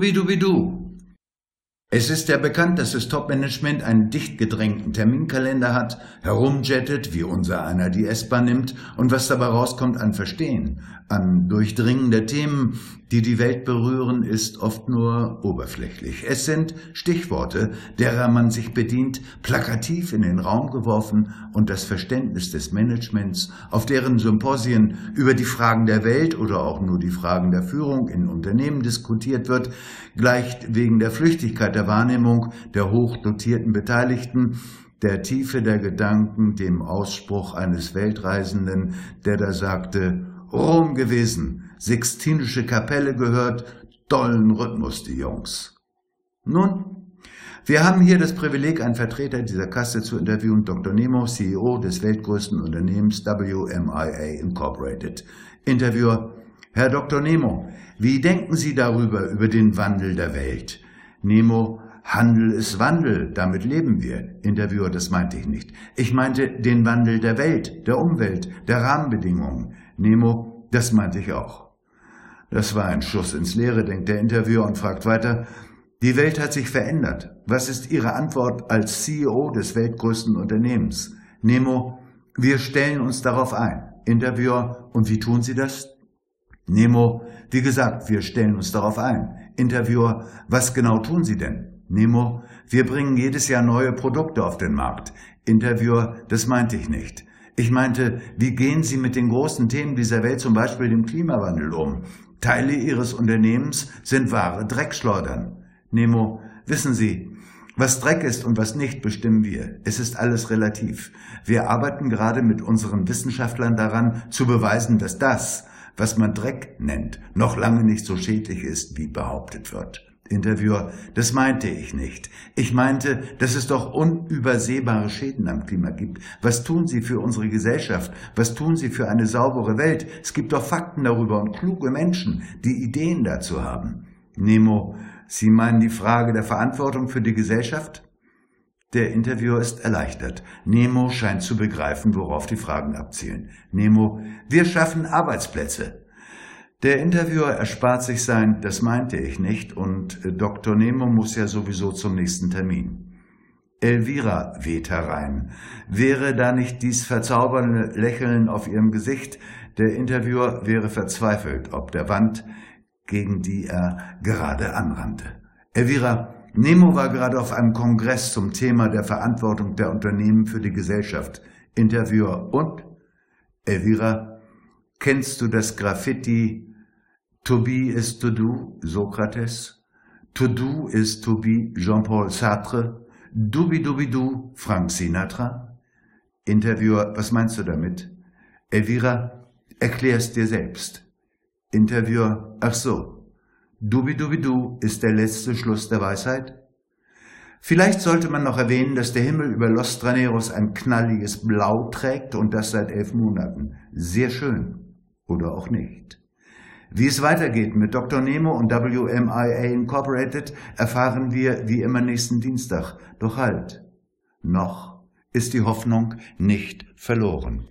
Dubi-dubi-du. Es ist ja bekannt, dass das Top-Management einen dicht gedrängten Terminkalender hat, herumjettet, wie unser einer die S-Bahn nimmt und was dabei rauskommt an Verstehen, an Durchdringen der Themen, die die Welt berühren, ist oft nur oberflächlich. Es sind Stichworte, derer man sich bedient, plakativ in den Raum geworfen und das Verständnis des Managements, auf deren Symposien über die Fragen der Welt oder auch nur die Fragen der Führung in Unternehmen diskutiert wird, gleicht wegen der Flüchtigkeit der Wahrnehmung der hochdotierten Beteiligten der Tiefe der Gedanken dem Ausspruch eines Weltreisenden, der da sagte, Rom gewesen, Sixtinische Kapelle gehört, dollen Rhythmus, die Jungs. Nun, wir haben hier das Privileg, einen Vertreter dieser Kasse zu interviewen, Dr. Nemo, CEO des weltgrößten Unternehmens WMIA Incorporated. Interviewer, Herr Dr. Nemo, wie denken Sie darüber, über den Wandel der Welt? Nemo, Handel ist Wandel, damit leben wir. Interviewer, das meinte ich nicht. Ich meinte den Wandel der Welt, der Umwelt, der Rahmenbedingungen. Nemo, das meinte ich auch. Das war ein Schuss ins Leere, denkt der Interviewer und fragt weiter. Die Welt hat sich verändert. Was ist Ihre Antwort als CEO des weltgrößten Unternehmens? Nemo, wir stellen uns darauf ein. Interviewer, und wie tun Sie das? Nemo, wie gesagt, wir stellen uns darauf ein. Interviewer, was genau tun Sie denn? Nemo, wir bringen jedes Jahr neue Produkte auf den Markt. Interviewer, das meinte ich nicht. Ich meinte, wie gehen Sie mit den großen Themen dieser Welt, zum Beispiel dem Klimawandel, um? Teile Ihres Unternehmens sind wahre Dreckschleudern. Nemo, wissen Sie, was Dreck ist und was nicht, bestimmen wir. Es ist alles relativ. Wir arbeiten gerade mit unseren Wissenschaftlern daran, zu beweisen, dass das, was man Dreck nennt, noch lange nicht so schädlich ist, wie behauptet wird. Interviewer, das meinte ich nicht. Ich meinte, dass es doch unübersehbare Schäden am Klima gibt. Was tun Sie für unsere Gesellschaft? Was tun Sie für eine saubere Welt? Es gibt doch Fakten darüber und kluge Menschen, die Ideen dazu haben. Nemo, Sie meinen die Frage der Verantwortung für die Gesellschaft? Der Interviewer ist erleichtert. Nemo scheint zu begreifen, worauf die Fragen abzielen. Nemo, wir schaffen Arbeitsplätze. Der Interviewer erspart sich sein, das meinte ich nicht, und äh, Dr. Nemo muss ja sowieso zum nächsten Termin. Elvira weht herein. Wäre da nicht dies verzaubernde Lächeln auf ihrem Gesicht, der Interviewer wäre verzweifelt, ob der Wand, gegen die er gerade anrannte. Elvira, Nemo war gerade auf einem Kongress zum Thema der Verantwortung der Unternehmen für die Gesellschaft. Interviewer und? Elvira, kennst du das Graffiti To be is to do, Sokrates. To do is to be, Jean-Paul Sartre. Dubi-dubi-du, Frank Sinatra. Interviewer, was meinst du damit? Elvira, erklär's dir selbst. Interviewer, ach so. Dubi-dubi-du ist der letzte Schluss der Weisheit? Vielleicht sollte man noch erwähnen, dass der Himmel über Los Traneros ein knalliges Blau trägt und das seit elf Monaten. Sehr schön. Oder auch nicht. Wie es weitergeht mit Dr. Nemo und WMIA Incorporated erfahren wir wie immer nächsten Dienstag. Doch halt, noch ist die Hoffnung nicht verloren.